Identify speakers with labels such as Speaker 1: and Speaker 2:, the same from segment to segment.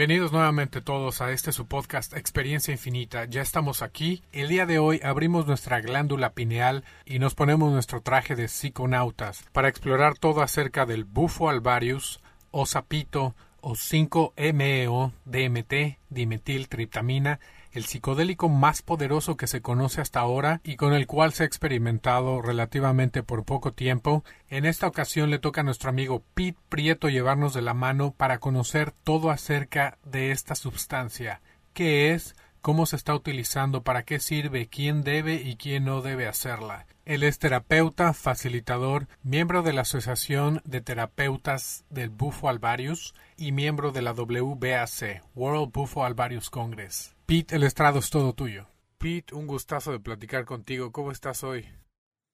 Speaker 1: Bienvenidos nuevamente todos a este su podcast Experiencia Infinita. Ya estamos aquí. El día de hoy abrimos nuestra glándula pineal y nos ponemos nuestro traje de psiconautas para explorar todo acerca del bufo alvarius o sapito o 5-MeO DMT, dimetiltriptamina el psicodélico más poderoso que se conoce hasta ahora y con el cual se ha experimentado relativamente por poco tiempo. En esta ocasión le toca a nuestro amigo Pete Prieto llevarnos de la mano para conocer todo acerca de esta sustancia, qué es, cómo se está utilizando, para qué sirve, quién debe y quién no debe hacerla. Él es terapeuta, facilitador, miembro de la Asociación de Terapeutas del Bufo Alvarius y miembro de la WBAC, World Bufo Alvarius Congress. Pete, el estrado es todo tuyo. Pete, un gustazo de platicar contigo. ¿Cómo estás hoy?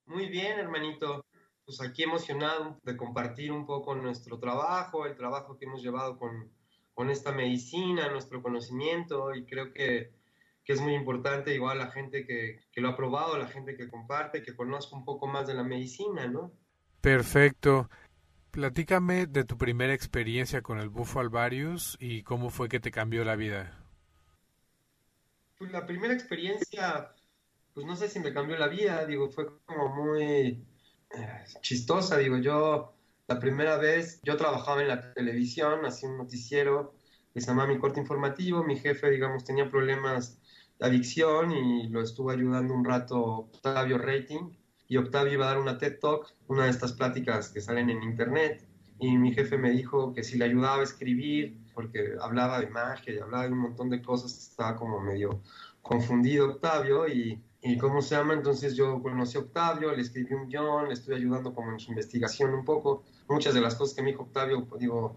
Speaker 2: Muy bien, hermanito. Pues aquí emocionado de compartir un poco nuestro trabajo, el trabajo que hemos llevado con, con esta medicina, nuestro conocimiento y creo que, que es muy importante igual la gente que, que, lo ha probado, la gente que comparte, que conozca un poco más de la medicina, ¿no?
Speaker 1: Perfecto. Platícame de tu primera experiencia con el bufo alvarius y cómo fue que te cambió la vida.
Speaker 2: Pues la primera experiencia, pues no sé si me cambió la vida, digo, fue como muy eh, chistosa, digo, yo la primera vez, yo trabajaba en la televisión, hacía un noticiero que se llamaba Mi Corte Informativo, mi jefe, digamos, tenía problemas de adicción y lo estuvo ayudando un rato Octavio Rating, y Octavio iba a dar una TED Talk, una de estas pláticas que salen en internet, y mi jefe me dijo que si le ayudaba a escribir, porque hablaba de magia y hablaba de un montón de cosas, estaba como medio confundido Octavio y, y ¿cómo se llama? Entonces yo conocí a Octavio, le escribí un guion, le estoy ayudando como en su investigación un poco. Muchas de las cosas que me dijo Octavio, digo,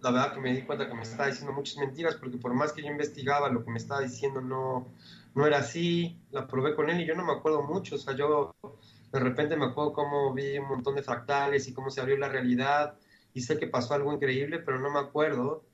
Speaker 2: la verdad que me di cuenta que me estaba diciendo muchas mentiras porque por más que yo investigaba, lo que me estaba diciendo no, no era así. La probé con él y yo no me acuerdo mucho, o sea, yo de repente me acuerdo cómo vi un montón de fractales y cómo se abrió la realidad y sé que pasó algo increíble, pero no me acuerdo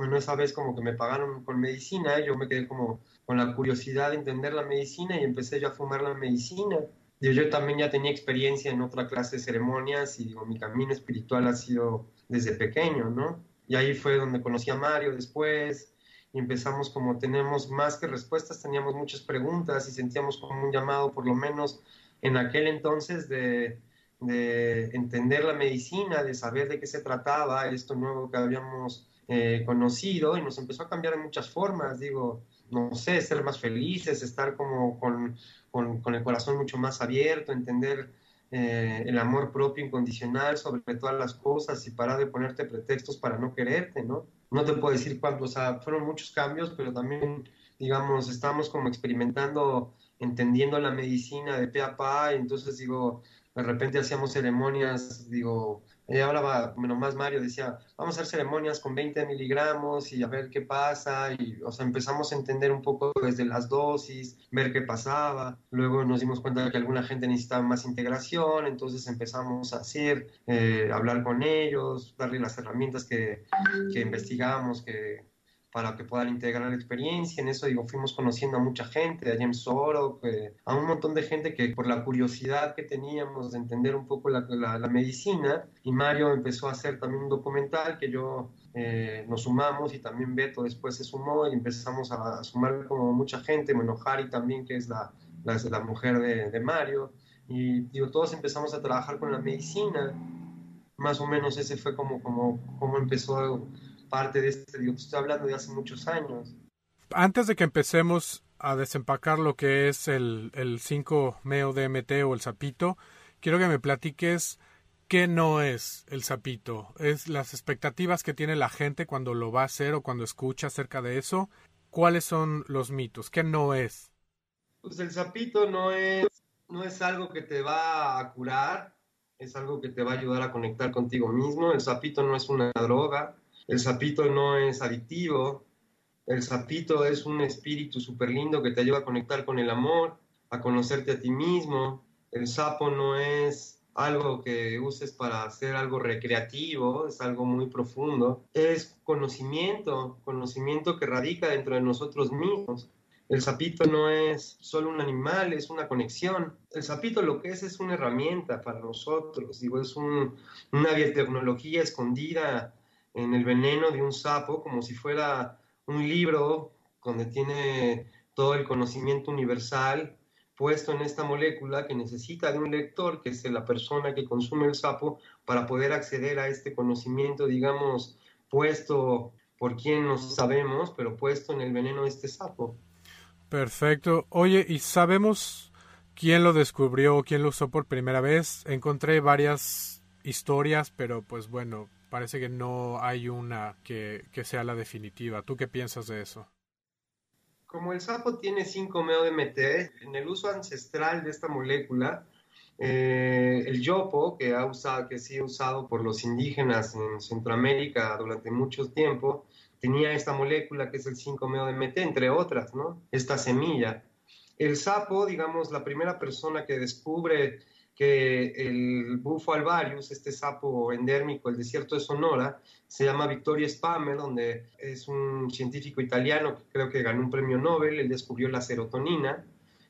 Speaker 2: bueno, esa vez como que me pagaron con medicina, yo me quedé como con la curiosidad de entender la medicina y empecé yo a fumar la medicina. Yo, yo también ya tenía experiencia en otra clase de ceremonias y digo, mi camino espiritual ha sido desde pequeño, ¿no? Y ahí fue donde conocí a Mario después y empezamos como tenemos más que respuestas, teníamos muchas preguntas y sentíamos como un llamado, por lo menos en aquel entonces, de, de entender la medicina, de saber de qué se trataba, esto nuevo que habíamos eh, conocido y nos empezó a cambiar en muchas formas, digo, no sé, ser más felices, estar como con, con, el corazón mucho más abierto, entender eh, el amor propio incondicional sobre todas las cosas y parar de ponerte pretextos para no quererte, ¿no? No te puedo decir cuánto, o sea, fueron muchos cambios, pero también, digamos, estamos como experimentando, entendiendo la medicina de pe a pa, y entonces digo, de repente hacíamos ceremonias, digo, eh, hablaba, menos más Mario decía, vamos a hacer ceremonias con 20 miligramos y a ver qué pasa, y o sea, empezamos a entender un poco desde las dosis, ver qué pasaba, luego nos dimos cuenta de que alguna gente necesitaba más integración, entonces empezamos a hacer, eh, hablar con ellos, darle las herramientas que, que investigamos, que, para que puedan integrar la experiencia. En eso, digo, fuimos conociendo a mucha gente, a James Soro, a un montón de gente que por la curiosidad que teníamos de entender un poco la, la, medicina, y Mario empezó a hacer también un documental que yo eh, nos sumamos y también Beto después se sumó y empezamos a, sumar como mucha gente, bueno, Harry también, que es la, la, la mujer de, de, Mario, y digo, todos empezamos a trabajar con la medicina, más o menos ese fue como, como, como empezó parte de este, digo, estoy hablando de hace muchos años.
Speaker 1: Antes de que empecemos a desempacar lo que es el, el 5-meo DMT o el sapito, quiero que me platiques qué no es el sapito. Es las expectativas que tiene la gente cuando lo va a hacer o cuando escucha acerca de eso. ¿Cuáles son los mitos? ¿Qué no es?
Speaker 2: Pues el sapito no es, no es algo que te va a curar, es algo que te va a ayudar a conectar contigo mismo. El sapito no es una droga, el sapito no es adictivo, el sapito es un espíritu súper lindo que te ayuda a conectar con el amor, a conocerte a ti mismo. El sapo no es algo que uses para hacer algo recreativo, es algo muy profundo. Es conocimiento, conocimiento que radica dentro de nosotros mismos. El sapito no es solo un animal, es una conexión. El sapito lo que es es una herramienta para nosotros, digo, es una biotecnología escondida en el veneno de un sapo como si fuera un libro donde tiene todo el conocimiento universal puesto en esta molécula que necesita de un lector, que es la persona que consume el sapo, para poder acceder a este conocimiento, digamos, puesto por quien no sabemos, pero puesto en el veneno de este sapo.
Speaker 1: Perfecto. Oye, ¿y sabemos quién lo descubrió, quién lo usó por primera vez? Encontré varias historias, pero pues bueno, parece que no hay una que, que sea la definitiva. ¿Tú qué piensas de eso?
Speaker 2: como el sapo tiene 5-MeO-DMT, en el uso ancestral de esta molécula, eh, el yopo, que, ha usado, que sí usado por los indígenas en Centroamérica durante mucho tiempo, tenía esta molécula que es el 5-MeO-DMT, entre otras, ¿no? Esta semilla. El sapo, digamos, la primera persona que descubre que el bufo alvarius, este sapo endérmico del desierto de Sonora, se llama Vittorio Spammer, donde es un científico italiano que creo que ganó un premio Nobel, él descubrió la serotonina,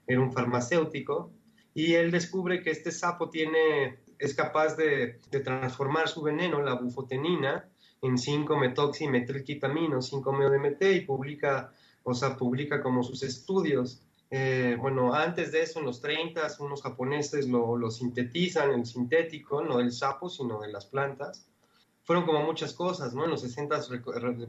Speaker 2: era un farmacéutico, y él descubre que este sapo tiene, es capaz de, de transformar su veneno, la bufotenina, en 5-metoximetilquitamino, 5-MeO-DMT, y publica, o sea, publica como sus estudios. Eh, bueno, antes de eso, en los 30, unos japoneses lo, sintetizan, el sintético, no del sapo, sino de las plantas. Fueron como muchas cosas, ¿no? En los 60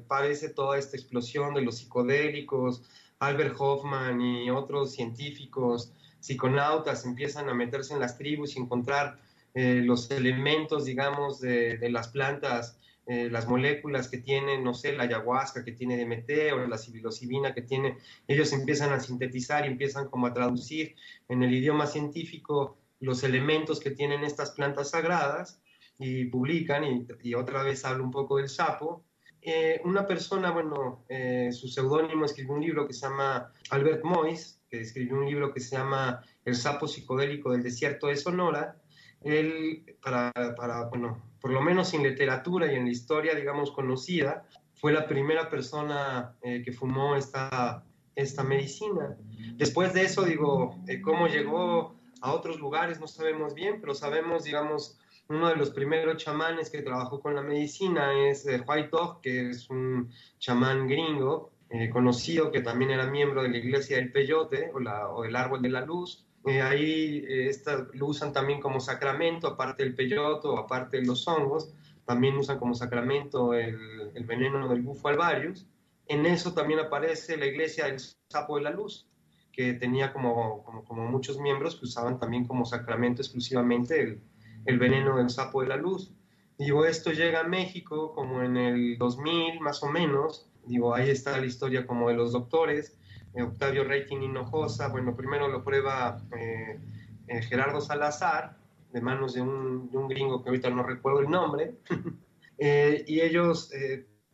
Speaker 2: parece toda esta explosión de los psicodélicos, Albert Hoffman y otros científicos, psiconautas, empiezan a meterse en las tribus y encontrar eh, los elementos, digamos, de, de las plantas eh, las moléculas que tienen, no sé, la ayahuasca que tiene DMT o la psilocibina que tiene, ellos empiezan a sintetizar y empiezan como a traducir en el idioma científico los elementos que tienen estas plantas sagradas y publican, y, otra vez hablo un poco del sapo. Eh, una persona, bueno, eh, su seudónimo escribió un libro que se llama Albert Mois, que escribió un libro que se llama El sapo psicodélico del desierto de Sonora. Él, para, para bueno, por lo menos en literatura y en la historia, digamos, conocida, fue la primera persona eh, que fumó esta, esta medicina. Después de eso, digo, eh, cómo llegó a otros lugares no sabemos bien, pero sabemos, digamos, uno de los primeros chamanes que trabajó con la medicina es eh, White Dog, que es un chamán gringo conocido que también era miembro de la iglesia del peyote o, la, o del árbol de la luz. Eh, ahí eh, lo usan también como sacramento, aparte del peyoto, aparte de los hongos, también usan como sacramento el, veneno del bufo alvarius. En eso también aparece la iglesia del sapo de la luz, que tenía como, como, muchos miembros que usaban también como sacramento exclusivamente el, el veneno del sapo de la luz. Digo, esto llega a México como en el 2000 más o menos. Digo, ahí está la historia como de los doctores Octavio Reitin Hinojosa, bueno, primero lo prueba eh, eh, Gerardo Salazar, de manos de un, gringo que ahorita no recuerdo el nombre, eh, y ellos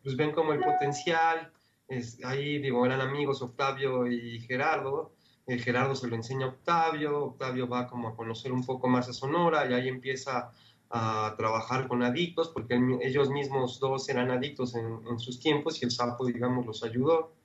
Speaker 2: pues ven como el potencial, ahí digo, eran amigos Octavio y Gerardo, Gerardo se lo enseña a Octavio, Octavio va como a conocer un poco más a Sonora y ahí empieza a trabajar con adictos, porque ellos mismos dos eran adictos en, en sus tiempos y el sapo, digamos, los ayudó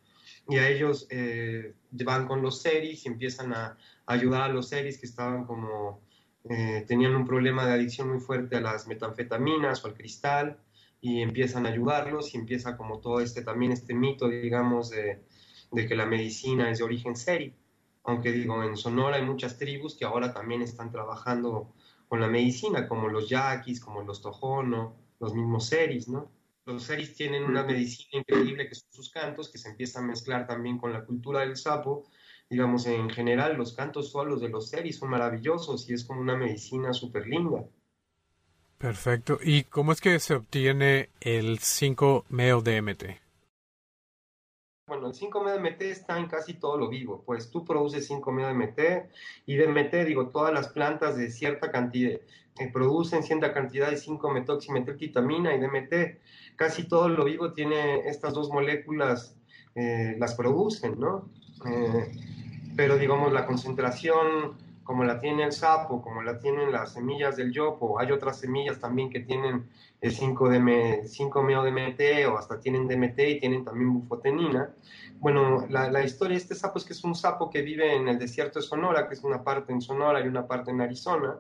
Speaker 2: y a ellos eh, van con los seris y empiezan a, ayudar a los seris que estaban como, eh, tenían un problema de adicción muy fuerte a las metanfetaminas o al cristal y empiezan a ayudarlos y empieza como todo este también este mito, digamos, de, de que la medicina es de origen seri. Aunque digo, en Sonora hay muchas tribus que ahora también están trabajando con la medicina, como los yaquis, como los tojono, los mismos seris, ¿no? Los seris tienen una medicina increíble que son sus cantos, que se empiezan a mezclar también con la cultura del sapo. Digamos, en general, los cantos solos de los seris son maravillosos y es como una medicina súper linda.
Speaker 1: Perfecto. ¿Y cómo es que se obtiene el 5-MeO-DMT?
Speaker 2: Bueno, el 5-MeO-DMT está en casi todo lo vivo. Pues tú produces 5-MeO-DMT y DMT, digo, todas las plantas de cierta cantidad, eh, producen cierta cantidad de 5-metoximetilquitamina y DMT. Casi todo lo vivo tiene estas dos moléculas, eh, las producen, ¿no? Eh, pero digamos, la concentración como la tiene el sapo, como la tienen las semillas del yopo, hay otras semillas también que tienen el 5-MeO-DMT o hasta tienen DMT y tienen también bufotenina. Bueno, la, la, historia de este sapo es que es un sapo que vive en el desierto de Sonora, que es una parte en Sonora y una parte en Arizona.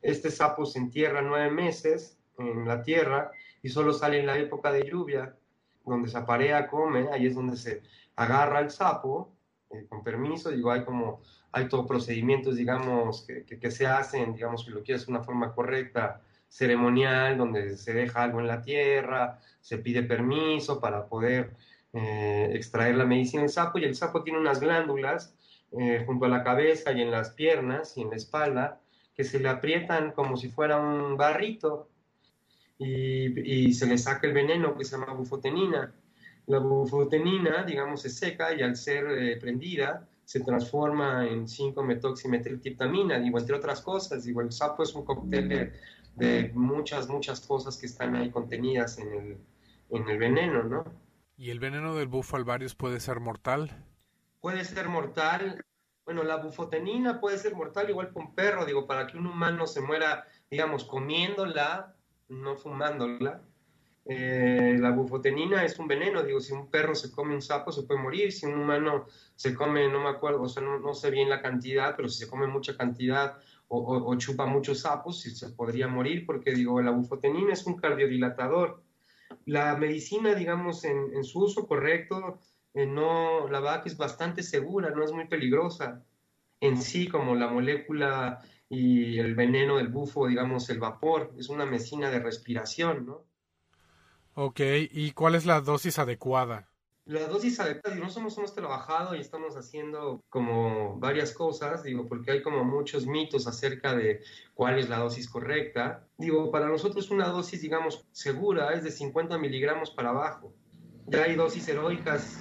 Speaker 2: Este sapo se entierra nueve meses en la tierra y solo sale en la época de lluvia. donde se aparea, come, ahí es donde se agarra el sapo, eh, con permiso, digo, hay como, hay todos procedimientos, digamos, que, se hacen, digamos, que lo quieres de una forma correcta, ceremonial, donde se deja algo en la tierra, se pide permiso para poder eh, extraer la medicina del sapo, y el sapo tiene unas glándulas eh, junto a la cabeza y en las piernas y en la espalda, que se le aprietan como si fuera un barrito, y, y se le saca el veneno que se llama bufotenina. La bufotenina, digamos, se seca y al ser eh, prendida se transforma en 5-metoximetiltriptamina, digo, entre otras cosas. Digo, el sapo es un cóctel de, muchas, muchas cosas que están ahí contenidas en el, en el veneno, ¿no?
Speaker 1: ¿Y el veneno del bufo alvarius puede ser mortal?
Speaker 2: Puede ser mortal. Bueno, la bufotenina puede ser mortal igual que un perro, digo, para que un humano se muera, digamos, comiéndola, no fumándola, eh, la bufotenina es un veneno, digo, si un perro se come un sapo se puede morir, si un humano se come, no me acuerdo, o sea, no, sé bien la cantidad, pero si se come mucha cantidad o, chupa muchos sapos, se podría morir, porque digo, la bufotenina es un cardiodilatador. La medicina, digamos, en, su uso correcto, eh, no, la que es bastante segura, no es muy peligrosa en sí, como la molécula y el veneno del bufo, digamos, el vapor, es una medicina de respiración, ¿no?
Speaker 1: Ok, ¿y cuál es la dosis adecuada?
Speaker 2: La dosis adecuada, no somos hemos trabajado y estamos haciendo como varias cosas, digo, porque hay como muchos mitos acerca de cuál es la dosis correcta. Digo, para nosotros una dosis, digamos, segura es de 50 miligramos para abajo. Ya hay dosis heroicas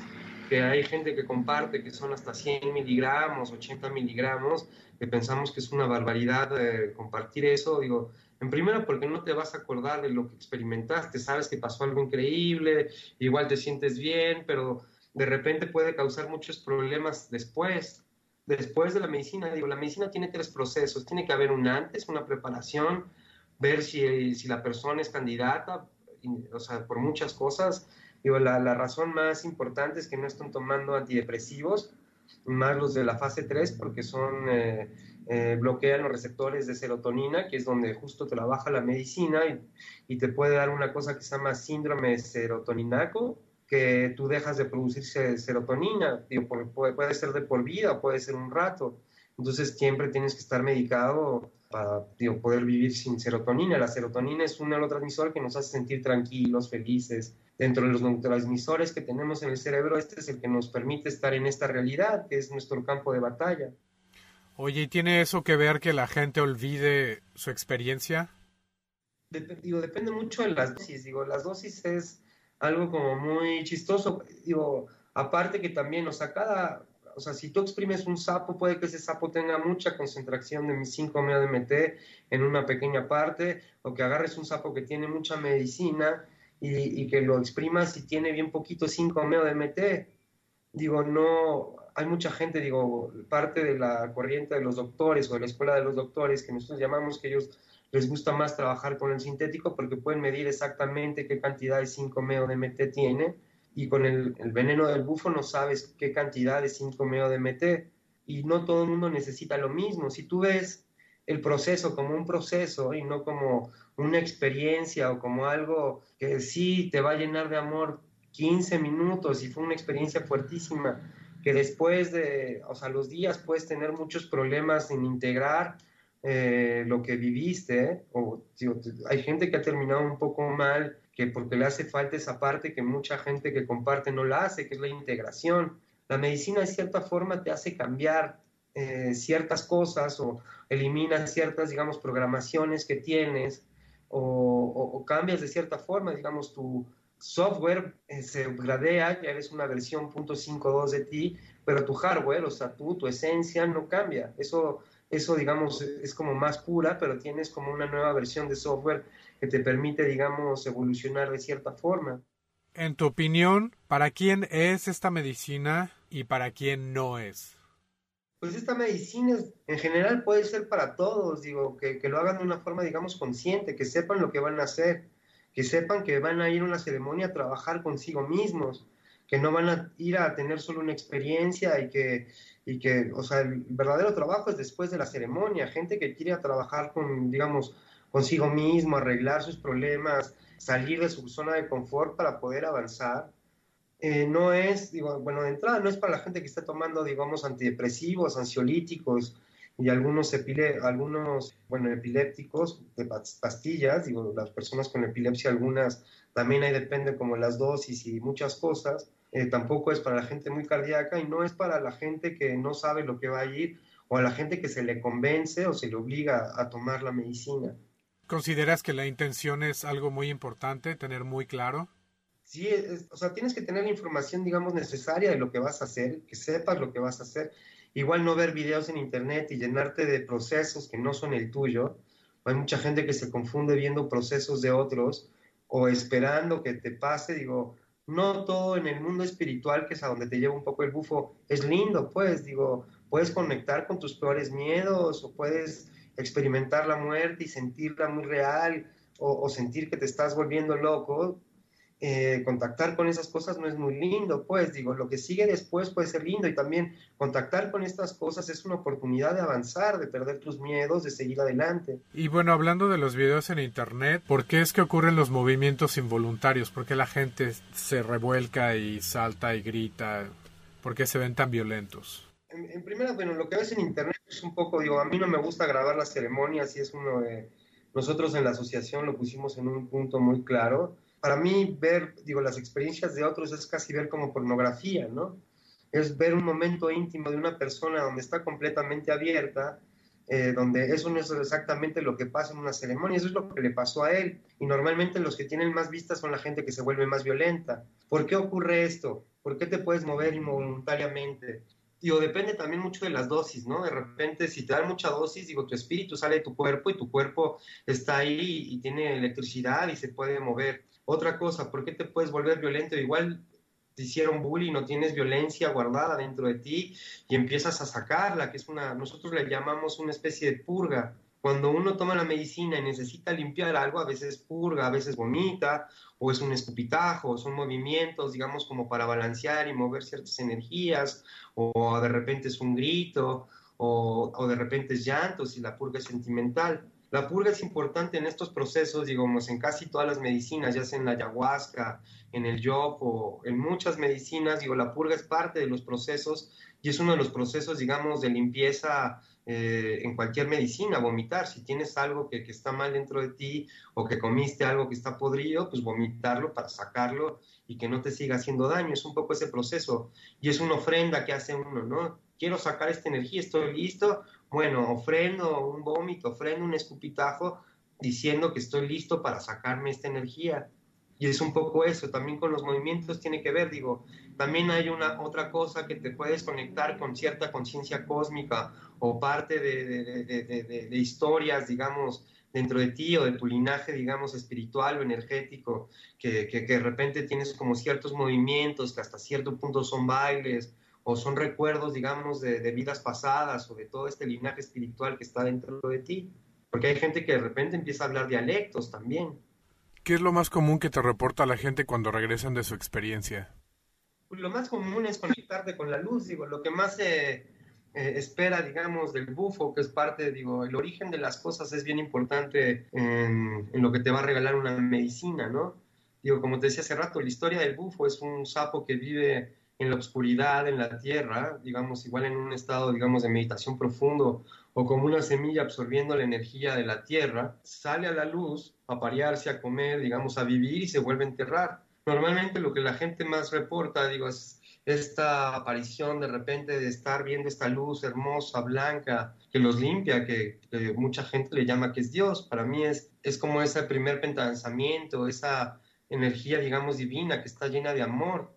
Speaker 2: que hay gente que comparte que son hasta 100 miligramos, 80 miligramos, que pensamos que es una barbaridad eh, compartir eso. Digo, en primera, porque no te vas a acordar de lo que experimentaste, sabes que pasó algo increíble, igual te sientes bien, pero de repente puede causar muchos problemas después. Después de la medicina, digo, la medicina tiene tres procesos. Tiene que haber un antes, una preparación, ver si, si la persona es candidata, o sea, por muchas cosas. Digo, la, la razón más importante es que no están tomando antidepresivos, más los de la fase 3, porque son... Eh, eh, bloquean los receptores de serotonina, que es donde justo trabaja la medicina y, te puede dar una cosa que se llama síndrome serotoninaco, que tú dejas de producir serotonina, puede, ser de por vida puede ser un rato. Entonces siempre tienes que estar medicado para poder vivir sin serotonina. La serotonina es un neurotransmisor que nos hace sentir tranquilos, felices. Dentro de los neurotransmisores que tenemos en el cerebro, este es el que nos permite estar en esta realidad, que es nuestro campo de batalla.
Speaker 1: Oye, ¿y tiene eso que ver que la gente olvide su experiencia?
Speaker 2: digo, depende mucho de las dosis. Digo, las dosis es algo como muy chistoso. Digo, aparte que también, o sea, cada, o sea, si tú exprimes un sapo, puede que ese sapo tenga mucha concentración de mi 5 DMT en una pequeña parte, o que agarres un sapo que tiene mucha medicina y, que lo exprimas y tiene bien poquito 5 DMT. Digo, no, hay mucha gente, digo, parte de la corriente de los doctores o de la escuela de los doctores, que nosotros llamamos que ellos les gusta más trabajar con el sintético porque pueden medir exactamente qué cantidad de 5-meo DMT tiene y con el, veneno del bufo no sabes qué cantidad de 5-meo DMT y no todo el mundo necesita lo mismo. Si tú ves el proceso como un proceso y no como una experiencia o como algo que sí te va a llenar de amor 15 minutos y fue una experiencia fuertísima, que después de, o sea, los días puedes tener muchos problemas en integrar eh, lo que viviste, o hay gente que ha terminado un poco mal, que porque le hace falta esa parte que mucha gente que comparte no la hace, que es la integración. La medicina de cierta forma te hace cambiar eh, ciertas cosas o elimina ciertas, digamos, programaciones que tienes o, cambias de cierta forma, digamos, tu, software eh, se gradea, ya eres una versión .52 de ti, pero tu hardware, o sea, tu esencia no cambia. Eso, eso, digamos, es como más pura, pero tienes como una nueva versión de software que te permite, digamos, evolucionar de cierta forma.
Speaker 1: En tu opinión, ¿para quién es esta medicina y para quién no es?
Speaker 2: Pues esta medicina en general puede ser para todos, digo, que, que lo hagan de una forma, digamos, consciente, que sepan lo que van a hacer que sepan que van a ir a una ceremonia a trabajar consigo mismos, que no van a ir a tener solo una experiencia y que, y que, o sea, el verdadero trabajo es después de la ceremonia, gente que quiere trabajar con, digamos, consigo mismo, arreglar sus problemas, salir de su zona de confort para poder avanzar. Eh, no es, digo, bueno, de entrada no es para la gente que está tomando, digamos, antidepresivos, ansiolíticos y algunos, epile algunos bueno, epilépticos de pastillas, digo, las personas con epilepsia, algunas también ahí depende como las dosis y muchas cosas. Eh, tampoco es para la gente muy cardíaca y no es para la gente que no sabe lo que va a ir o a la gente que se le convence o se le obliga a tomar la medicina.
Speaker 1: ¿Consideras que la intención es algo muy importante, tener muy claro?
Speaker 2: Sí, o sea, tienes que tener la información, digamos, necesaria de lo que vas a hacer, que sepas lo que vas a hacer. Igual no ver videos en internet y llenarte de procesos que no son el tuyo. Hay mucha gente que se confunde viendo procesos de otros o esperando que te pase. Digo, no todo en el mundo espiritual, que es a donde te lleva un poco el bufo, es lindo, pues, digo, puedes conectar con tus peores miedos o puedes experimentar la muerte y sentirla muy real o, sentir que te estás volviendo loco, eh, contactar con esas cosas no es muy lindo, pues digo, lo que sigue después puede ser lindo y también contactar con estas cosas es una oportunidad de avanzar, de perder tus miedos, de seguir adelante.
Speaker 1: Y bueno, hablando de los videos en internet, ¿por qué es que ocurren los movimientos involuntarios? ¿Por qué la gente se revuelca y salta y grita? ¿Por qué se ven tan violentos?
Speaker 2: en, primera, bueno, lo que ves en internet es un poco, digo, a mí no me gusta grabar las ceremonias y es uno de, nosotros en la asociación lo pusimos en un punto muy claro. Para mí ver, digo, las experiencias de otros es casi ver como pornografía, ¿no? Es ver un momento íntimo de una persona donde está completamente abierta, eh, donde eso no es exactamente lo que pasa en una ceremonia, eso es lo que le pasó a él. Y normalmente los que tienen más vistas son la gente que se vuelve más violenta. ¿Por qué ocurre esto? ¿Por qué te puedes mover involuntariamente? digo, depende también mucho de las dosis, ¿no? De repente, si te dan mucha dosis, digo, tu espíritu sale de tu cuerpo y tu cuerpo está ahí y tiene electricidad y se puede mover. Otra cosa, ¿por qué te puedes volver violento? Igual te hicieron bullying, no tienes violencia guardada dentro de ti y empiezas a sacarla, que es una, nosotros le llamamos una especie de purga. Cuando uno toma la medicina y necesita limpiar algo, a veces purga, a veces vomita, o es un escupitajo, son movimientos, digamos, como para balancear y mover ciertas energías, o de repente es un grito, o, o de repente es llanto, si la purga es sentimental. La purga es importante en estos procesos, digamos, en casi todas las medicinas, ya sea en la ayahuasca, en el yopo, en muchas medicinas, digo, la purga es parte de los procesos y es uno de los procesos, digamos, de limpieza eh, en cualquier medicina, vomitar. Si tienes algo que, que, está mal dentro de ti o que comiste algo que está podrido, pues vomitarlo para sacarlo y que no te siga haciendo daño. Es un poco ese proceso y es una ofrenda que hace uno, ¿no? Quiero sacar esta energía, estoy listo. Bueno, ofrendo un vómito, ofrendo un escupitajo diciendo que estoy listo para sacarme esta energía. Y es un poco eso, también con los movimientos tiene que ver, digo, también hay una otra cosa que te puedes conectar con cierta conciencia cósmica o parte de, historias, digamos, dentro de ti o de tu linaje, digamos, espiritual o energético, que, que, de repente tienes como ciertos movimientos que hasta cierto punto son bailes o son recuerdos, digamos, de, vidas pasadas o de todo este linaje espiritual que está dentro de ti. Porque hay gente que de repente empieza a hablar dialectos también.
Speaker 1: ¿Qué es lo más común que te reporta la gente cuando regresan de su experiencia?
Speaker 2: Pues lo más común es conectarte con la luz, digo, lo que más se eh, espera, digamos, del bufo, que es parte, digo, el origen de las cosas es bien importante en, en, lo que te va a regalar una medicina, ¿no? Digo, como te decía hace rato, la historia del bufo es un sapo que vive en la oscuridad, en la tierra, digamos, igual en un estado, digamos, de meditación profundo o como una semilla absorbiendo la energía de la tierra, sale a la luz a parearse, a comer, digamos, a vivir y se vuelve a enterrar. Normalmente lo que la gente más reporta, digo, es esta aparición de repente de estar viendo esta luz hermosa, blanca, que los limpia, que, mucha gente le llama que es Dios. Para mí es, es como ese primer pensamiento, esa energía, digamos, divina que está llena de amor.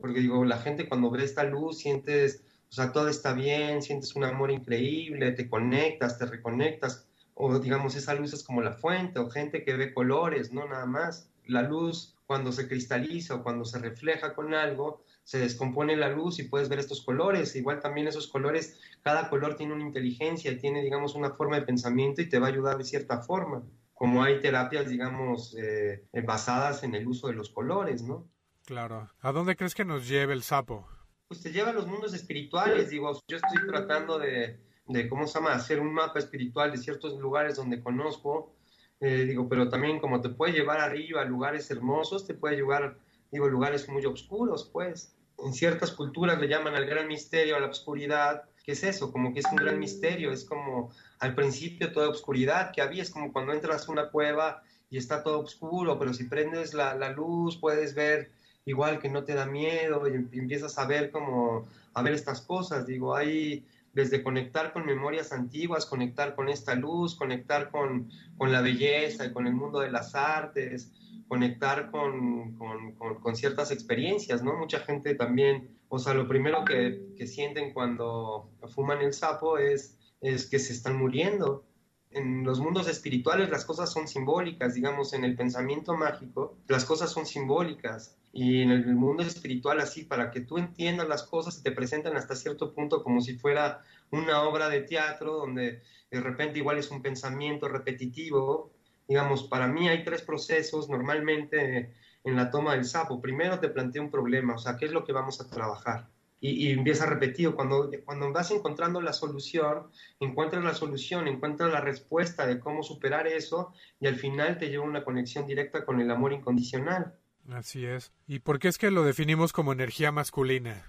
Speaker 2: Porque digo, la gente cuando ve esta luz sientes o sea, todo está bien, sientes un amor increíble, te conectas, te reconectas, o digamos, esa luz es como la fuente, o gente que ve colores, no nada más. La luz, cuando se cristaliza o cuando se refleja con algo, se descompone la luz y puedes ver estos colores. Igual también esos colores, cada color tiene una inteligencia, tiene, digamos, una forma de pensamiento y te va a ayudar de cierta forma. Como hay terapias, digamos, eh, basadas en el uso de los colores, ¿no?
Speaker 1: Claro. ¿A dónde crees que nos lleve el sapo?
Speaker 2: pues te lleva a los mundos espirituales. Digo, yo estoy tratando de, de, ¿cómo se llama?, hacer un mapa espiritual de ciertos lugares donde conozco eh, digo, pero también como te puede llevar arriba a lugares hermosos, te puede llevar, digo, lugares muy oscuros, pues. En ciertas culturas le llaman al gran misterio, a la oscuridad. ¿Qué es eso? Como que es un gran misterio, es como al principio toda oscuridad que había, es como cuando entras a una cueva y está todo oscuro, pero si prendes la, la luz puedes ver igual que no te da miedo y empiezas a ver como, a ver estas cosas, digo, hay desde conectar con memorias antiguas, conectar con esta luz, conectar con, con la belleza y con el mundo de las artes, conectar con, con, con, ciertas experiencias, ¿no? Mucha gente también, o sea, lo primero que, que, sienten cuando fuman el sapo es, es que se están muriendo. En los mundos espirituales las cosas son simbólicas, digamos, en el pensamiento mágico las cosas son simbólicas. Y en el mundo espiritual así, para que tú entiendas las cosas, se te presentan hasta cierto punto como si fuera una obra de teatro donde de repente igual es un pensamiento repetitivo. Digamos, para mí hay tres procesos normalmente en la toma del sapo. Primero te plantea un problema, o sea, ¿qué es lo que vamos a trabajar? Y, y, empieza repetido. Cuando, cuando vas encontrando la solución, encuentras la solución, encuentras la respuesta de cómo superar eso y al final te lleva una conexión directa con el amor incondicional.
Speaker 1: Así es. ¿Y por qué es que lo definimos como energía masculina?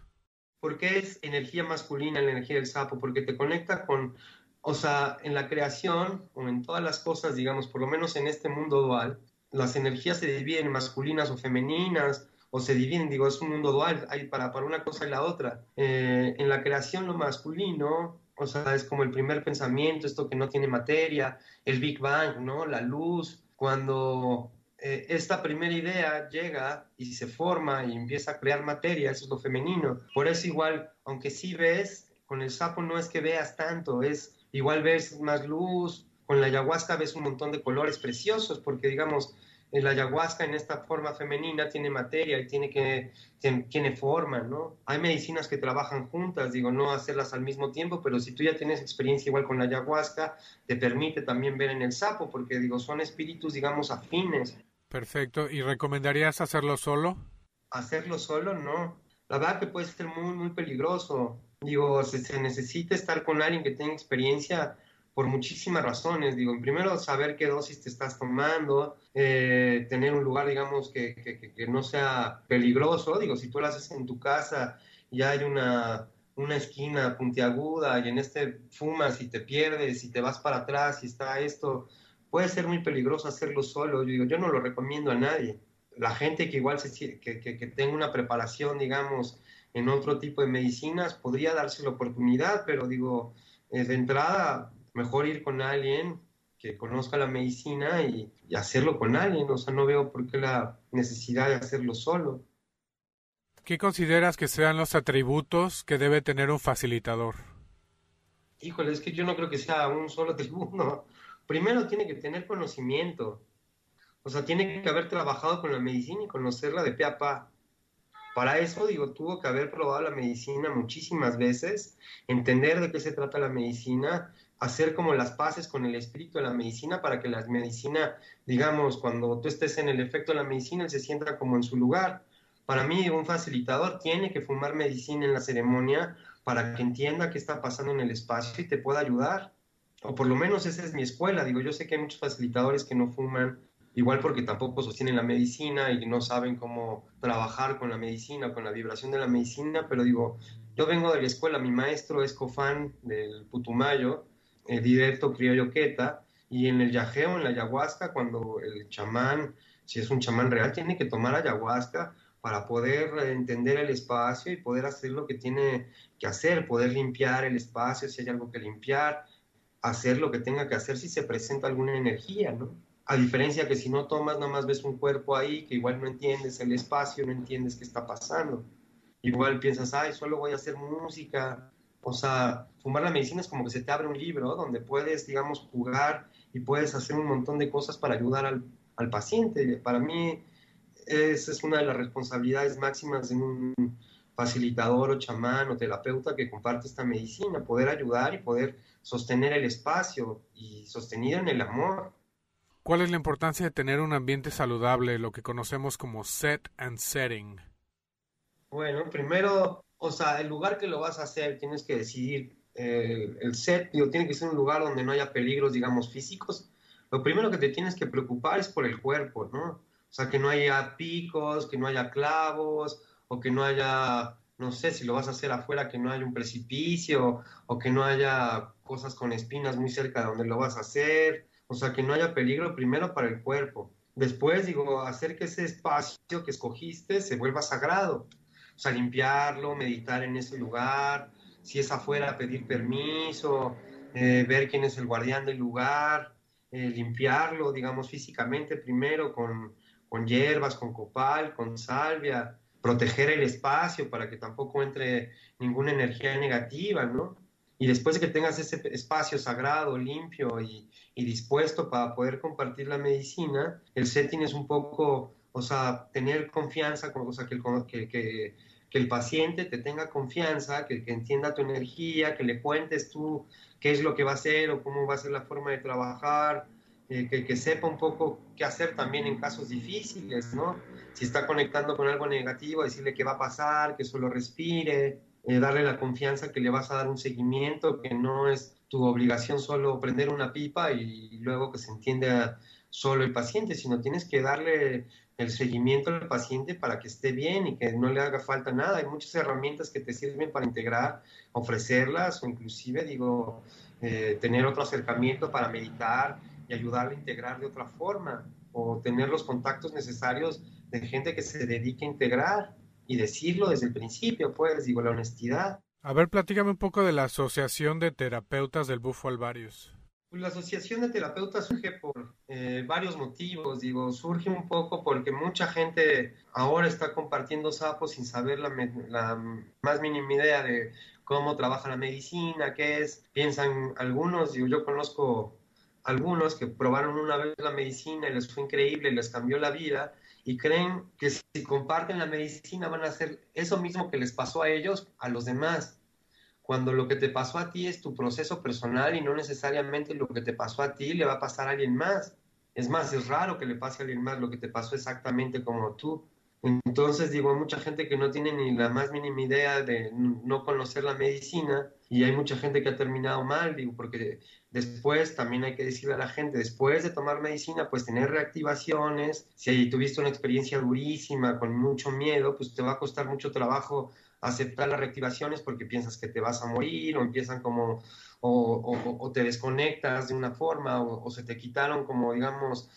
Speaker 2: ¿Por qué es energía masculina la energía del sapo? Porque te conecta con, o sea, en la creación o en todas las cosas, digamos, por lo menos en este mundo dual, las energías se dividen en masculinas o femeninas, o se dividen, digo, es un mundo dual, hay para, para una cosa y la otra. Eh, en la creación lo masculino, o sea, es como el primer pensamiento, esto que no tiene materia, el Big Bang, ¿no? La luz, cuando eh, esta primera idea llega y se forma y empieza a crear materia, eso es lo femenino. Por eso igual, aunque sí ves, con el sapo no es que veas tanto, es igual ves más luz, con la ayahuasca ves un montón de colores preciosos, porque digamos, en la ayahuasca en esta forma femenina tiene materia y tiene, que, tiene, forma, ¿no? Hay medicinas que trabajan juntas, digo, no hacerlas al mismo tiempo, pero si tú ya tienes experiencia igual con la ayahuasca, te permite también ver en el sapo, porque digo, son espíritus, digamos, afines.
Speaker 1: Perfecto. ¿Y recomendarías hacerlo solo?
Speaker 2: Hacerlo solo, no. La verdad que puede ser muy, muy peligroso. Digo, se, necesita estar con alguien que tenga experiencia por muchísimas razones. Digo, primero saber qué dosis te estás tomando, eh, tener un lugar, digamos, que, que, no sea peligroso. Digo, si tú lo haces en tu casa y hay una, una esquina puntiaguda y en este fumas y te pierdes y te vas para atrás y está esto, puede ser muy peligroso hacerlo solo. Yo digo, yo no lo recomiendo a nadie. La gente que igual se, que, que, tenga una preparación, digamos, en otro tipo de medicinas, podría darse la oportunidad, pero digo, eh, de entrada, mejor ir con alguien que conozca la medicina y, y, hacerlo con alguien. O sea, no veo por qué la necesidad de hacerlo solo.
Speaker 1: ¿Qué consideras que sean los atributos que debe tener un facilitador?
Speaker 2: Híjole, es que yo no creo que sea un solo atributo primero tiene que tener conocimiento. O sea, tiene que haber trabajado con la medicina y conocerla de pe a pa. Para eso, digo, tuvo que haber probado la medicina muchísimas veces, entender de qué se trata la medicina, hacer como las paces con el espíritu de la medicina para que la medicina, digamos, cuando tú estés en el efecto de la medicina, él se sienta como en su lugar. Para mí, un facilitador tiene que fumar medicina en la ceremonia para que entienda qué está pasando en el espacio y te pueda ayudar o por lo menos esa es mi escuela. Digo, yo sé que hay muchos facilitadores que no fuman, igual porque tampoco sostienen la medicina y no saben cómo trabajar con la medicina, con la vibración de la medicina, pero digo, yo vengo de la escuela, mi maestro es cofán del Putumayo, el eh, directo criollo queta, y en el yajeo, en la ayahuasca, cuando el chamán, si es un chamán real, tiene que tomar ayahuasca para poder entender el espacio y poder hacer lo que tiene que hacer, poder limpiar el espacio si hay algo que limpiar, hacer lo que tenga que hacer si se presenta alguna energía, ¿no? A diferencia que si no tomas, nada más ves un cuerpo ahí que igual no entiendes el espacio, no entiendes qué está pasando. Igual piensas, ay, solo voy a hacer música. O sea, fumar la medicina es como que se te abre un libro donde puedes, digamos, jugar y puedes hacer un montón de cosas para ayudar al, al paciente. Para mí, esa es una de las responsabilidades máximas de un facilitador o chamán o terapeuta que comparte esta medicina, poder ayudar y poder sostener el espacio y sostenido en el amor.
Speaker 1: ¿Cuál es la importancia de tener un ambiente saludable, lo que conocemos como set and setting?
Speaker 2: Bueno, primero, o sea, el lugar que lo vas a hacer, tienes que decidir eh, el set, digo, tiene que ser un lugar donde no haya peligros, digamos, físicos, lo primero que te tienes que preocupar es por el cuerpo, ¿no? O sea, que no haya picos, que no haya clavos, o que no haya, no sé, si lo vas a hacer afuera, que no haya un precipicio, o que no haya cosas con espinas muy cerca de donde lo vas a hacer. O sea, que no haya peligro primero para el cuerpo. Después, digo, hacer que ese espacio que escogiste se vuelva sagrado. O sea, limpiarlo, meditar en ese lugar, si es afuera, pedir permiso, eh, ver quién es el guardián del lugar, eh, limpiarlo, digamos, físicamente primero con, con hierbas, con copal, con salvia, proteger el espacio para que tampoco entre ninguna energía negativa, ¿no? Y después de que tengas ese espacio sagrado, limpio y, dispuesto para poder compartir la medicina, el setting es un poco, o sea, tener confianza, o sea, que el, que el paciente te tenga confianza, que, que, entienda tu energía, que le cuentes tú qué es lo que va a hacer o cómo va a ser la forma de trabajar, eh, que, que, sepa un poco qué hacer también en casos difíciles, ¿no? Si está conectando con algo negativo, decirle qué va a pasar, que solo respire, eh, darle la confianza que le vas a dar un seguimiento, que no es tu obligación solo prender una pipa y, y luego que se entienda solo el paciente, sino tienes que darle el seguimiento al paciente para que esté bien y que no le haga falta nada. Hay muchas herramientas que te sirven para integrar, ofrecerlas o inclusive, digo, eh, tener otro acercamiento para meditar y a integrar de otra forma o tener los contactos necesarios de gente que se dedique a integrar y decirlo desde el principio, pues, digo, la honestidad.
Speaker 1: A ver, platícame un poco de la Asociación de Terapeutas del Bufo Alvarius.
Speaker 2: La Asociación de Terapeutas surge por eh, varios motivos, digo, surge un poco porque mucha gente ahora está compartiendo sapos sin saber la, la, más mínima idea de cómo trabaja la medicina, qué es. Piensan algunos, digo, yo conozco algunos que probaron una vez la medicina y les fue increíble, les cambió la vida y creen que si comparten la medicina van a hacer eso mismo que les pasó a ellos, a los demás cuando lo que te pasó a ti es tu proceso personal y no necesariamente lo que te pasó a ti le va a pasar a alguien más. Es más, es raro que le pase a alguien más lo que te pasó exactamente como tú. Entonces, digo, hay mucha gente que no tiene ni la más mínima idea de no conocer la medicina y hay mucha gente que ha terminado mal, digo, porque después también hay que decirle a la gente, después de tomar medicina, pues tener reactivaciones, si tuviste una experiencia durísima, con mucho miedo, pues te va a costar mucho trabajo aceptar las reactivaciones porque piensas que te vas a morir o empiezan como, o, o, o te desconectas de una forma o, o, se te quitaron como, digamos,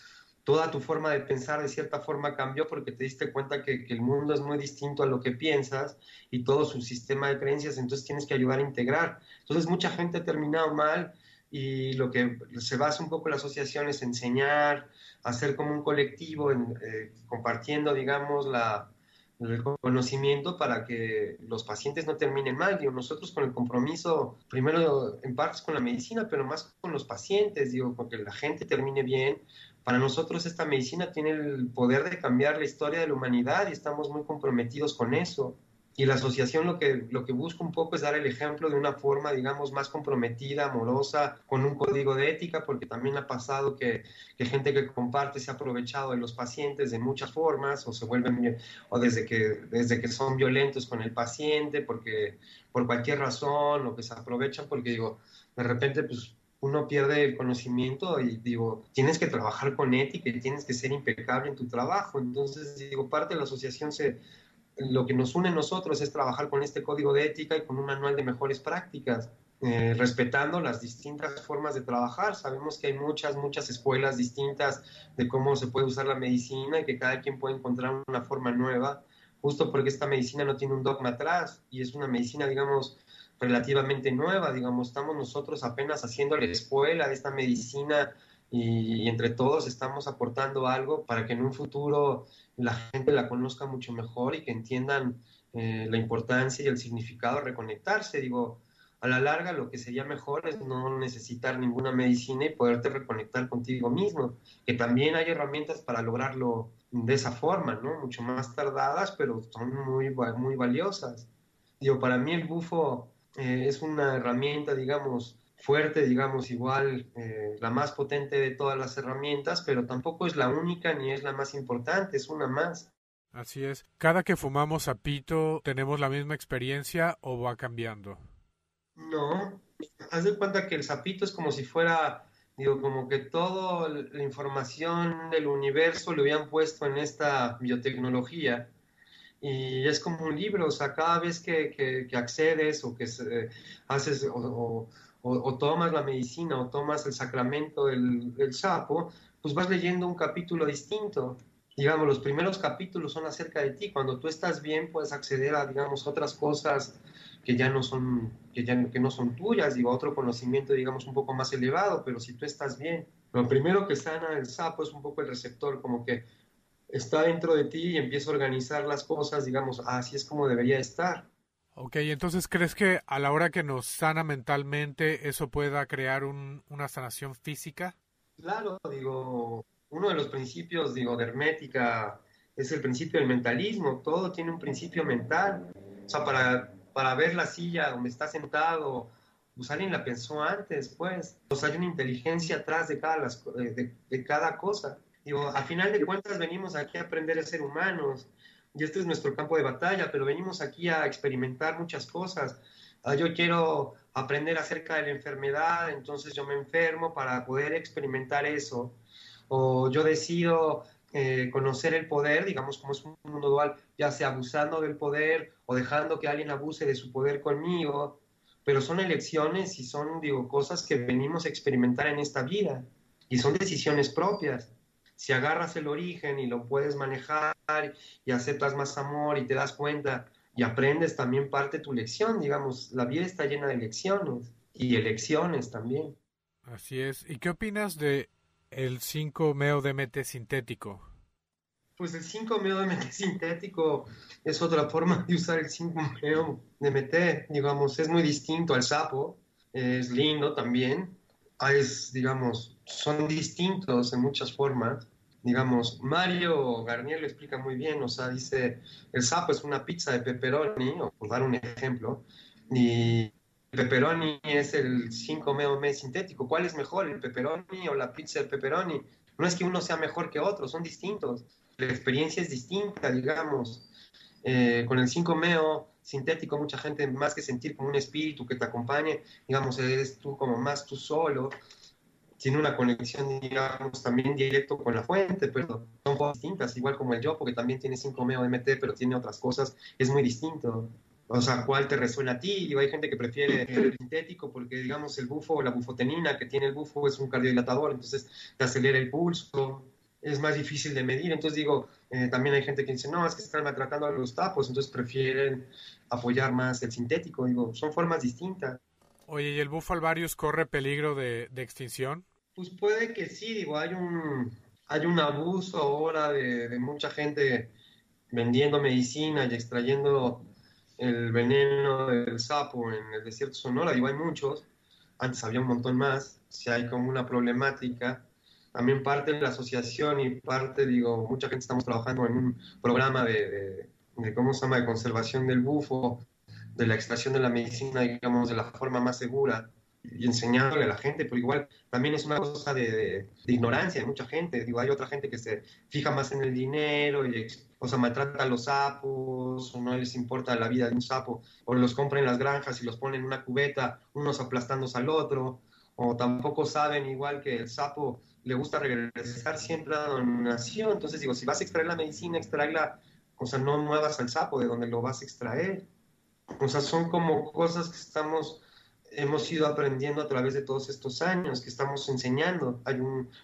Speaker 2: toda tu forma de pensar de cierta forma cambió porque te diste cuenta que, que el mundo es muy distinto a lo que piensas y todo su sistema de creencias, entonces tienes que ayudar a integrar. Entonces mucha gente ha terminado mal y lo que se basa un poco en la asociación es enseñar, hacer como un colectivo, en, eh, compartiendo, digamos, la, el conocimiento para que los pacientes no terminen mal. Digo, nosotros con el compromiso, primero en partes con la medicina, pero más con los pacientes, digo, porque la gente termine bien. Para nosotros esta medicina tiene el poder de cambiar la historia de la humanidad y estamos muy comprometidos con eso. Y la asociación lo que, lo que busca un poco es dar el ejemplo de una forma, digamos, más comprometida, amorosa, con un código de ética, porque también ha pasado que, que, gente que comparte se ha aprovechado de los pacientes de muchas formas, o se vuelven, o desde que, desde que son violentos con el paciente, porque por cualquier razón, o que se aprovechan, porque digo, de repente, pues uno pierde el conocimiento y digo, tienes que trabajar con ética y tienes que ser impecable en tu trabajo. Entonces, digo, parte de la asociación se lo que nos une a nosotros es trabajar con este código de ética y con un manual de mejores prácticas, eh, respetando las distintas formas de trabajar. Sabemos que hay muchas, muchas escuelas distintas de cómo se puede usar la medicina y que cada quien puede encontrar una forma nueva, justo porque esta medicina no tiene un dogma atrás y es una medicina, digamos, relativamente nueva, digamos, estamos nosotros apenas haciendo la escuela de esta medicina y, entre todos estamos aportando algo para que en un futuro la gente la conozca mucho mejor y que entiendan eh, la importancia y el significado de reconectarse. Digo, a la larga lo que sería mejor es no necesitar ninguna medicina y poderte reconectar contigo mismo, que también hay herramientas para lograrlo de esa forma, ¿no? Mucho más tardadas, pero son muy, muy valiosas. Digo, para mí el bufo eh, es una herramienta, digamos, fuerte, digamos, igual eh, la más potente de todas las herramientas, pero tampoco es la única ni es la más importante, es una más.
Speaker 1: Así es. ¿Cada que fumamos sapito tenemos la misma experiencia o va cambiando?
Speaker 2: No, haz de cuenta que el sapito es como si fuera Digo, como que toda la información del universo lo habían puesto en esta biotecnología y es como un libro, o sea, cada vez que, que, accedes o que haces o, o, tomas la medicina o tomas el sacramento del, del, sapo, pues vas leyendo un capítulo distinto. Digamos, los primeros capítulos son acerca de ti. Cuando tú estás bien, puedes acceder a, digamos, otras cosas que ya no son, que ya, que no son tuyas, digo, otro conocimiento, digamos, un poco más elevado, pero si tú estás bien. Lo primero que sana el sapo es un poco el receptor, como que está dentro de ti y empieza a organizar las cosas, digamos, así es como debería estar.
Speaker 1: Ok, entonces ¿crees que a la hora que nos sana mentalmente eso pueda crear un, una sanación física?
Speaker 2: Claro, digo, uno de los principios, digo, de hermética es el principio del mentalismo, todo tiene un principio mental. O sea, para, para ver la silla donde está sentado, pues alguien la pensó antes, pues. O sea, hay una inteligencia atrás de cada, las, de, de cada cosa. Digo, a final de cuentas venimos aquí a aprender a ser humanos y este es nuestro campo de batalla, pero venimos aquí a experimentar muchas cosas. Ah, yo quiero aprender acerca de la enfermedad, entonces yo me enfermo para poder experimentar eso. O yo decido eh, conocer el poder, digamos como es un mundo dual, ya sea abusando del poder o dejando que alguien abuse de su poder conmigo, pero son elecciones y son, digo, cosas que venimos a experimentar en esta vida y son decisiones propias si agarras el origen y lo puedes manejar y aceptas más amor y te das cuenta y aprendes también parte de tu lección, digamos, la vida está llena de lecciones y elecciones también.
Speaker 1: Así es. ¿Y qué opinas de el 5-meo-DMT sintético?
Speaker 2: Pues el 5-meo-DMT sintético es otra forma de usar el 5-meo-DMT, digamos, es muy distinto al sapo, es lindo también, es, digamos, son distintos en muchas formas. Digamos, Mario Garnier lo explica muy bien, o sea, dice, el sapo es una pizza de pepperoni, o por dar un ejemplo, y el pepperoni es el 5 meo sintético. ¿Cuál es mejor, el pepperoni o la pizza de pepperoni? No es que uno sea mejor que otro, son distintos. La experiencia es distinta, digamos. Eh, con el 5 meo sintético, mucha gente más que sentir como un espíritu que te acompañe, digamos, eres tú como más tú solo tiene una conexión, digamos, también directo con la fuente, pero son cosas distintas, igual como el yo, porque también tiene 5-meo MT, pero tiene otras cosas, es muy distinto. O sea, ¿cuál te resuena a ti? Y hay gente que prefiere el sintético porque, digamos, el bufo, la bufotenina que tiene el bufo es un cardiodilatador, entonces te acelera el pulso, es más difícil de medir. Entonces digo, eh, también hay gente que dice, no, es que están maltratando a los tapos, entonces prefieren apoyar más el sintético. Digo, son formas distintas.
Speaker 1: Oye, ¿y el alvarius corre peligro de, extinción?
Speaker 2: Pues puede que sí, digo, hay un, hay un abuso ahora de, mucha gente vendiendo medicina y extrayendo el veneno del sapo en el desierto Sonora, digo, hay muchos, antes había un montón más, si hay como una problemática, también parte de la asociación y parte, digo, mucha gente estamos trabajando en un programa de, de, ¿cómo se llama?, de conservación del bufo, de la extracción de la medicina, digamos, de la forma más segura, y enseñándole a la gente, pero igual también es una cosa de, ignorancia de mucha gente. Digo, hay otra gente que se fija más en el dinero y o sea, maltrata a los sapos, o no les importa la vida de un sapo, o los compra en las granjas y los pone en una cubeta, unos aplastándose al otro, o tampoco saben igual que el sapo le gusta regresar siempre a donación. Entonces digo, si vas a extraer la medicina, extraerla, o sea, no muevas al sapo de donde lo vas a extraer. O sea, son como cosas que estamos hemos ido aprendiendo a través de todos estos años que estamos enseñando. Hay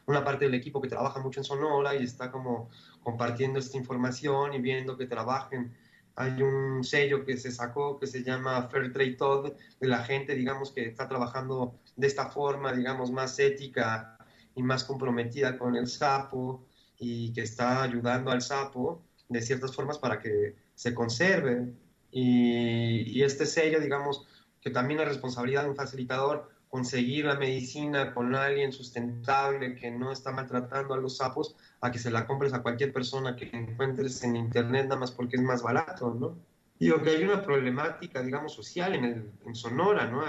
Speaker 2: una parte del equipo que trabaja mucho en Sonora y está como compartiendo esta información y viendo que trabajen. Hay un sello que se sacó que se llama Fair Trade Todd de la gente, digamos, que está trabajando de esta forma, digamos, más ética y más comprometida con el sapo y que está ayudando al sapo de ciertas formas para que se conserve. Y, y este sello, digamos, que también es responsabilidad de un facilitador conseguir la medicina con alguien sustentable que no está maltratando a los sapos, a que se la compres a cualquier persona que encuentres en internet nada más porque es más barato, ¿no? Digo que hay una problemática, digamos, social en, el, en Sonora, ¿no?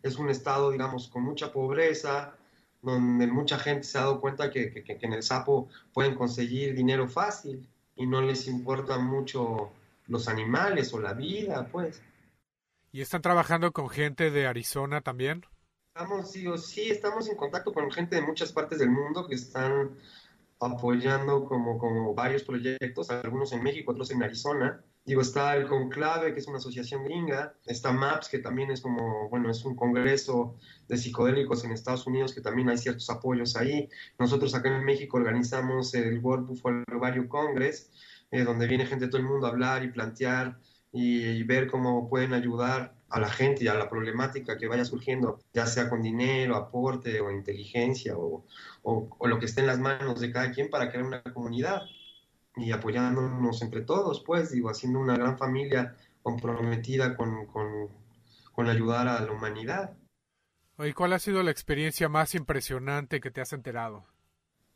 Speaker 2: Es un estado, digamos, con mucha pobreza, donde mucha gente se ha dado cuenta que, que, que en el sapo pueden conseguir dinero fácil y no les importan mucho los animales o la vida, pues.
Speaker 1: ¿Y están trabajando con gente de Arizona también?
Speaker 2: Estamos, digo, sí, estamos en contacto con gente de muchas partes del mundo que están apoyando como, como varios proyectos, algunos en México, otros en Arizona. Digo, está el Conclave, que es una asociación gringa, está MAPS, que también es como, bueno, es un congreso de psicodélicos en Estados Unidos, que también hay ciertos apoyos ahí. Nosotros acá en México organizamos el World Buffalo Vario Congress, eh, donde viene gente de todo el mundo a hablar y plantear y, ver cómo pueden ayudar a la gente y a la problemática que vaya surgiendo, ya sea con dinero, aporte o inteligencia o, o, lo que esté en las manos de cada quien para crear una comunidad y apoyándonos entre todos, pues, digo, haciendo una gran familia comprometida con, con, con ayudar a la humanidad.
Speaker 1: ¿Y cuál ha sido la experiencia más impresionante que te has enterado?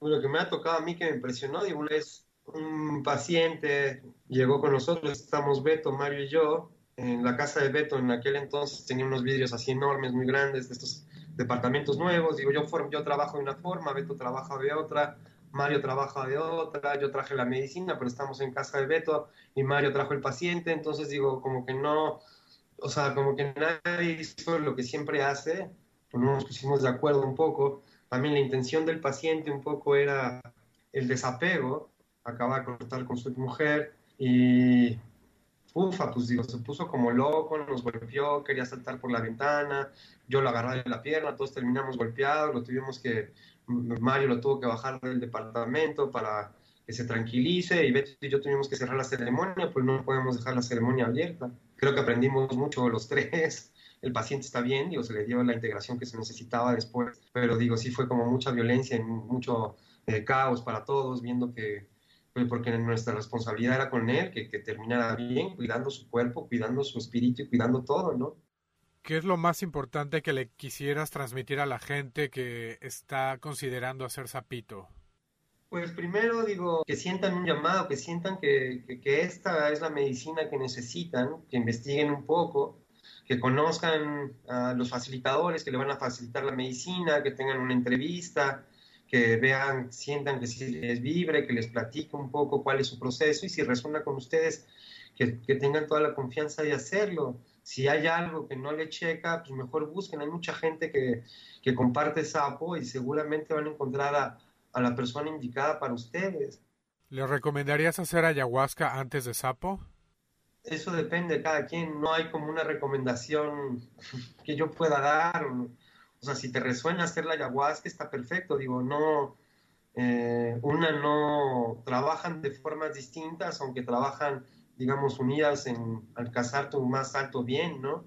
Speaker 2: Lo que me ha tocado a mí que me impresionó, digo, es un paciente llegó con nosotros, estamos Beto, Mario y yo, en la casa de Beto en aquel entonces tenía unos vidrios así enormes, muy grandes, de estos departamentos nuevos, digo, yo, yo trabajo de una forma, Beto trabaja de otra, Mario trabaja de otra, yo traje la medicina, pero estamos en casa de Beto y Mario trajo el paciente, entonces digo, como que no, o sea, como que nadie hizo lo que siempre hace, pues no nos pusimos de acuerdo un poco, también la intención del paciente un poco era el desapego, acaba de cortar con su mujer y ufa, pues digo, se puso como loco, nos golpeó, quería saltar por la ventana, yo lo agarré de la pierna, todos terminamos golpeados, lo tuvimos que, Mario lo tuvo que bajar del departamento para que se tranquilice y Beto y yo tuvimos que cerrar la ceremonia, pues no podemos dejar la ceremonia abierta. Creo que aprendimos mucho los tres. El paciente está bien, digo, se le dio la integración que se necesitaba después, pero digo, sí fue como mucha violencia y mucho eh, caos para todos, viendo que porque nuestra responsabilidad era con él, que, que terminara bien, cuidando su cuerpo, cuidando su espíritu y cuidando todo, ¿no?
Speaker 1: ¿Qué es lo más importante que le quisieras transmitir a la gente que está considerando hacer sapito?
Speaker 2: Pues primero digo que sientan un llamado, que sientan que, que, que, esta es la medicina que necesitan, que investiguen un poco, que conozcan a los facilitadores que le van a facilitar la medicina, que tengan una entrevista, que vean, sientan que si les vibre, que les platique un poco cuál es su proceso y si resuena con ustedes, que, que, tengan toda la confianza de hacerlo. Si hay algo que no le checa, pues mejor busquen. Hay mucha gente que, que comparte sapo y seguramente van a encontrar a, a la persona indicada para ustedes.
Speaker 1: ¿Le recomendarías hacer ayahuasca antes de sapo?
Speaker 2: Eso depende de cada quien. No hay como una recomendación que yo pueda dar. O sea, si te resuena hacer la ayahuasca, está perfecto. Digo, no, eh, una no trabajan de formas distintas, aunque trabajan, digamos, unidas en alcanzar tu más alto bien, ¿no?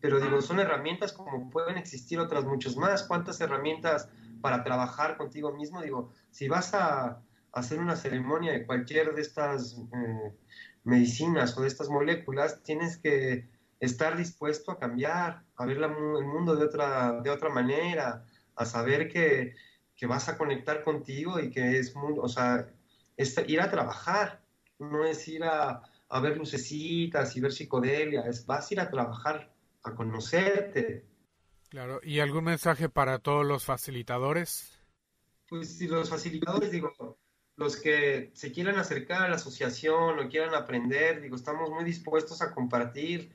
Speaker 2: Pero digo, son herramientas como pueden existir otras muchas más. ¿Cuántas herramientas para trabajar contigo mismo? Digo, si vas a hacer una ceremonia de cualquier de estas eh, medicinas o de estas moléculas, tienes que estar dispuesto a cambiar, a ver el mundo de otra, de otra manera, a saber que, que vas a conectar contigo y que es, o sea, es ir a trabajar, no es ir a, a ver lucecitas y ver psicodelia, es vas a ir a trabajar, a conocerte.
Speaker 1: Claro, ¿y algún mensaje para todos los facilitadores?
Speaker 2: Pues si los facilitadores, digo, los que se quieran acercar a la asociación o quieran aprender, digo, estamos muy dispuestos a compartir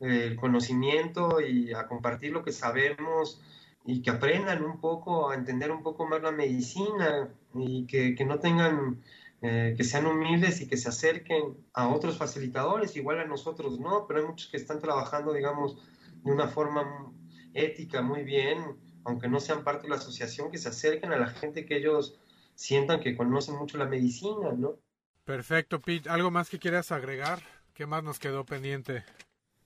Speaker 2: el conocimiento y a compartir lo que sabemos y que aprendan un poco a entender un poco más la medicina y que, que no tengan, eh, que sean humildes y que se acerquen a otros facilitadores, igual a nosotros no, pero hay muchos que están trabajando, digamos, de una forma ética muy bien, aunque no sean parte de la asociación, que se acerquen a la gente que ellos sientan que conocen mucho la medicina, ¿no?
Speaker 1: Perfecto, Pete. ¿Algo más que quieras agregar? ¿Qué más nos quedó pendiente?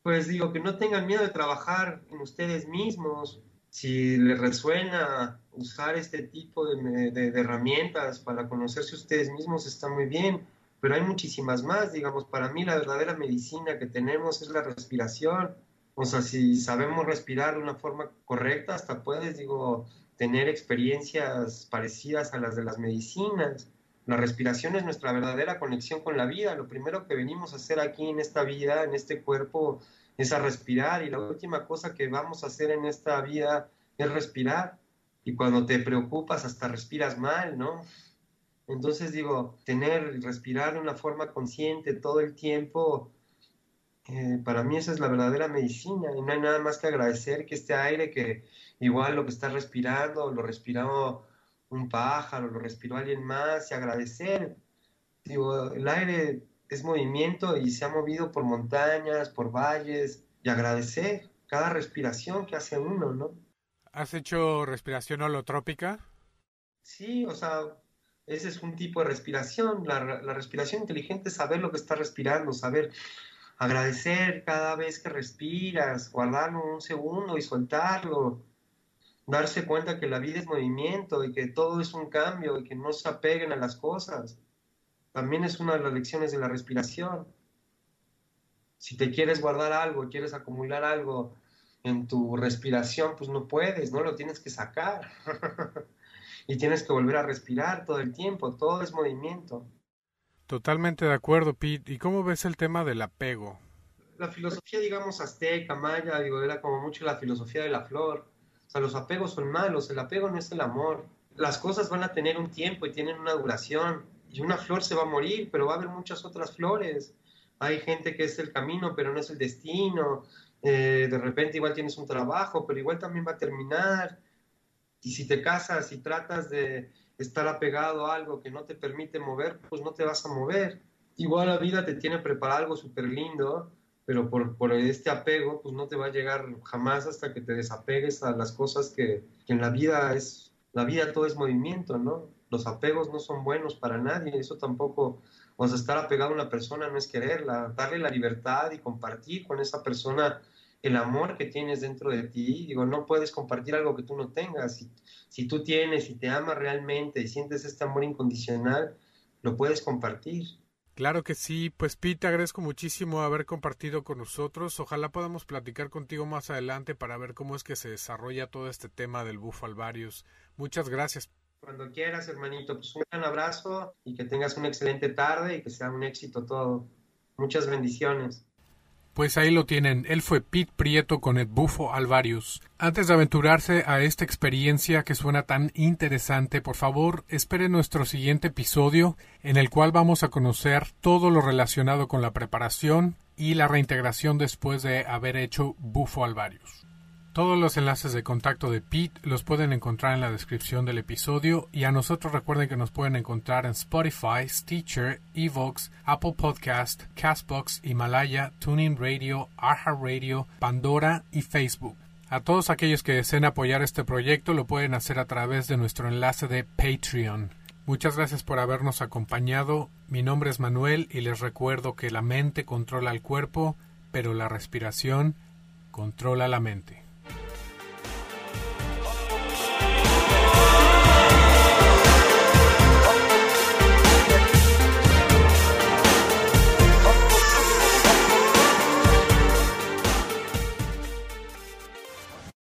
Speaker 2: Pues digo, que no tengan miedo de trabajar en ustedes mismos. Si les resuena usar este tipo de, herramientas para conocerse ustedes mismos, está muy bien, pero hay muchísimas más. Digamos, para mí la verdadera medicina que tenemos es la respiración. O sea, si sabemos respirar de una forma correcta, hasta puedes, digo, tener experiencias parecidas a las de las medicinas. La respiración es nuestra verdadera conexión con la vida. Lo primero que venimos a hacer aquí en esta vida, en este cuerpo, es a respirar. Y la última cosa que vamos a hacer en esta vida es respirar. Y cuando te preocupas, hasta respiras mal, ¿no? Entonces digo, tener, respirar de una forma consciente todo el tiempo Eh, para mí esa es la verdadera medicina y no hay nada más que agradecer que este aire que igual lo que estás respirando, lo respiró un pájaro, lo respiró alguien más y agradecer. Digo, el aire es movimiento y se ha movido por montañas, por valles y agradecer cada respiración que hace uno, ¿no?
Speaker 1: ¿Has hecho respiración holotrópica?
Speaker 2: Sí, o sea, ese es un tipo de respiración. La, la respiración inteligente es saber lo que estás respirando, saber agradecer cada vez que respiras, guardarlo un segundo y soltarlo, darse cuenta que la vida es movimiento y que todo es un cambio y que no se apeguen a las cosas. También es una de las lecciones de la respiración. Si te quieres guardar algo, quieres acumular algo en tu respiración, pues no puedes, no lo tienes que sacar. y tienes que volver a respirar todo el tiempo, todo es movimiento.
Speaker 1: Totalmente de acuerdo, Pete. ¿Y cómo ves el tema del apego?
Speaker 2: La filosofía, digamos, azteca, maya, digo, era como mucho la filosofía de la flor. Sea, los apegos son malos, el apego no es el amor. Las cosas van a tener un tiempo y tienen una duración. Y una flor se va a morir, pero va a haber muchas otras flores. Hay gente que es el camino, pero no es el destino. Eh, de repente igual tienes un trabajo, pero igual también va a terminar. Y si te casas y tratas de estar apegado a algo que no te permite mover, pues no te vas a mover. Igual la vida te tiene preparado algo súper lindo, pero por, por, este apego, pues no te va a llegar jamás hasta que te desapegues a las cosas que, que, en la vida es, la vida todo es movimiento, ¿no? Los apegos no son buenos para nadie, eso tampoco, o sea, estar apegado a una persona no es quererla, darle la libertad y compartir con esa persona el amor que tienes dentro de ti. Digo, no puedes compartir algo que tú no tengas. Si, si tú tienes y te amas realmente y sientes este amor incondicional, lo puedes compartir.
Speaker 1: Claro que sí, pues Pete, te agradezco muchísimo haber compartido con nosotros. Ojalá podamos platicar contigo más adelante para ver cómo es que se desarrolla todo este tema del bufo alvarius. Muchas gracias.
Speaker 2: Cuando quieras, hermanito, pues un gran abrazo y que tengas una excelente tarde y que sea un éxito todo. Muchas bendiciones.
Speaker 1: Pues ahí lo tienen, él fue Pete Prieto con el Bufo Alvarius. Antes de aventurarse a esta experiencia que suena tan interesante, por favor, espere nuestro siguiente episodio en el cual vamos a conocer todo lo relacionado con la preparación y la reintegración después de haber hecho Bufo Alvarius. Todos los enlaces de contacto de Pete los pueden encontrar en la descripción del episodio y a nosotros recuerden que nos pueden encontrar en Spotify, Stitcher, Evox, Apple Podcast, Castbox, Himalaya, Tuning Radio, Arha Radio, Pandora y Facebook. A todos aquellos que deseen apoyar este proyecto lo pueden hacer a través de nuestro enlace de Patreon. Muchas gracias por habernos acompañado. Mi nombre es Manuel y les recuerdo que la mente controla el cuerpo, pero la respiración controla la mente.